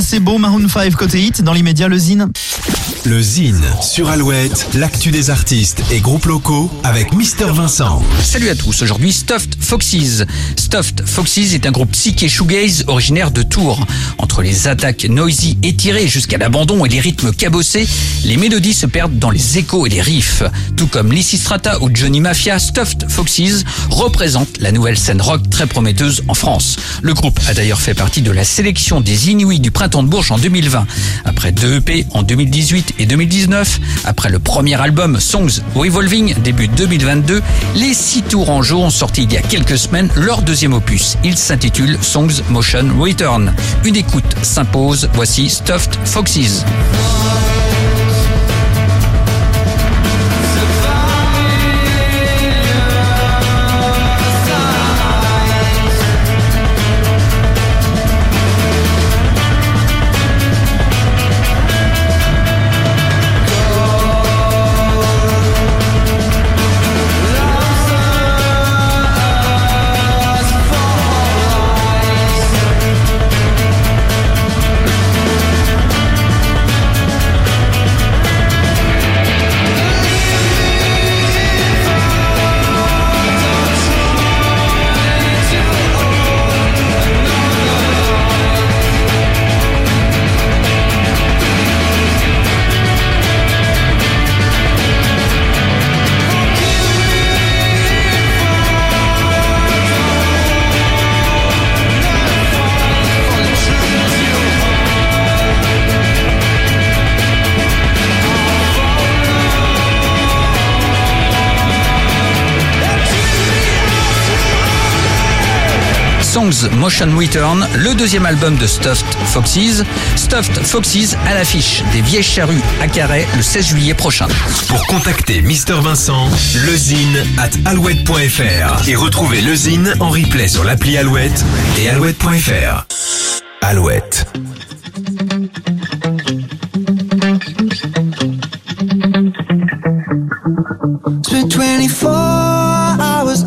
placebo, Maroon 5 côté hit, dans l'immédiat le zine. Le Zine sur Alouette, l'actu des artistes et groupes locaux avec Mister Vincent. Salut à tous, aujourd'hui Stuffed Foxes. Stuffed Foxes est un groupe psyché shoegaze originaire de Tours. Entre les attaques noisy étirées jusqu'à l'abandon et les rythmes cabossés, les mélodies se perdent dans les échos et les riffs. Tout comme Lysistrata ou Johnny Mafia, Stuffed Foxes représente la nouvelle scène rock très prometteuse en France. Le groupe a d'ailleurs fait partie de la sélection des Inuits du printemps de Bourges en 2020. Après deux EP en 2018 et 2019, après le premier album Songs Revolving début 2022, les six Tourangeaux ont sorti il y a quelques semaines leur deuxième opus. Il s'intitule Songs Motion Return. Une écoute s'impose, voici Stuffed Foxes. Songs Motion Return, le deuxième album de Stuffed Foxes. Stuffed Foxes à l'affiche des Vieilles Charrues à Carhaix le 16 juillet prochain. Pour contacter Mister Vincent, lezine at alouette.fr et retrouver lezine en replay sur l'appli Alouette et alouette.fr. Alouette. Hours,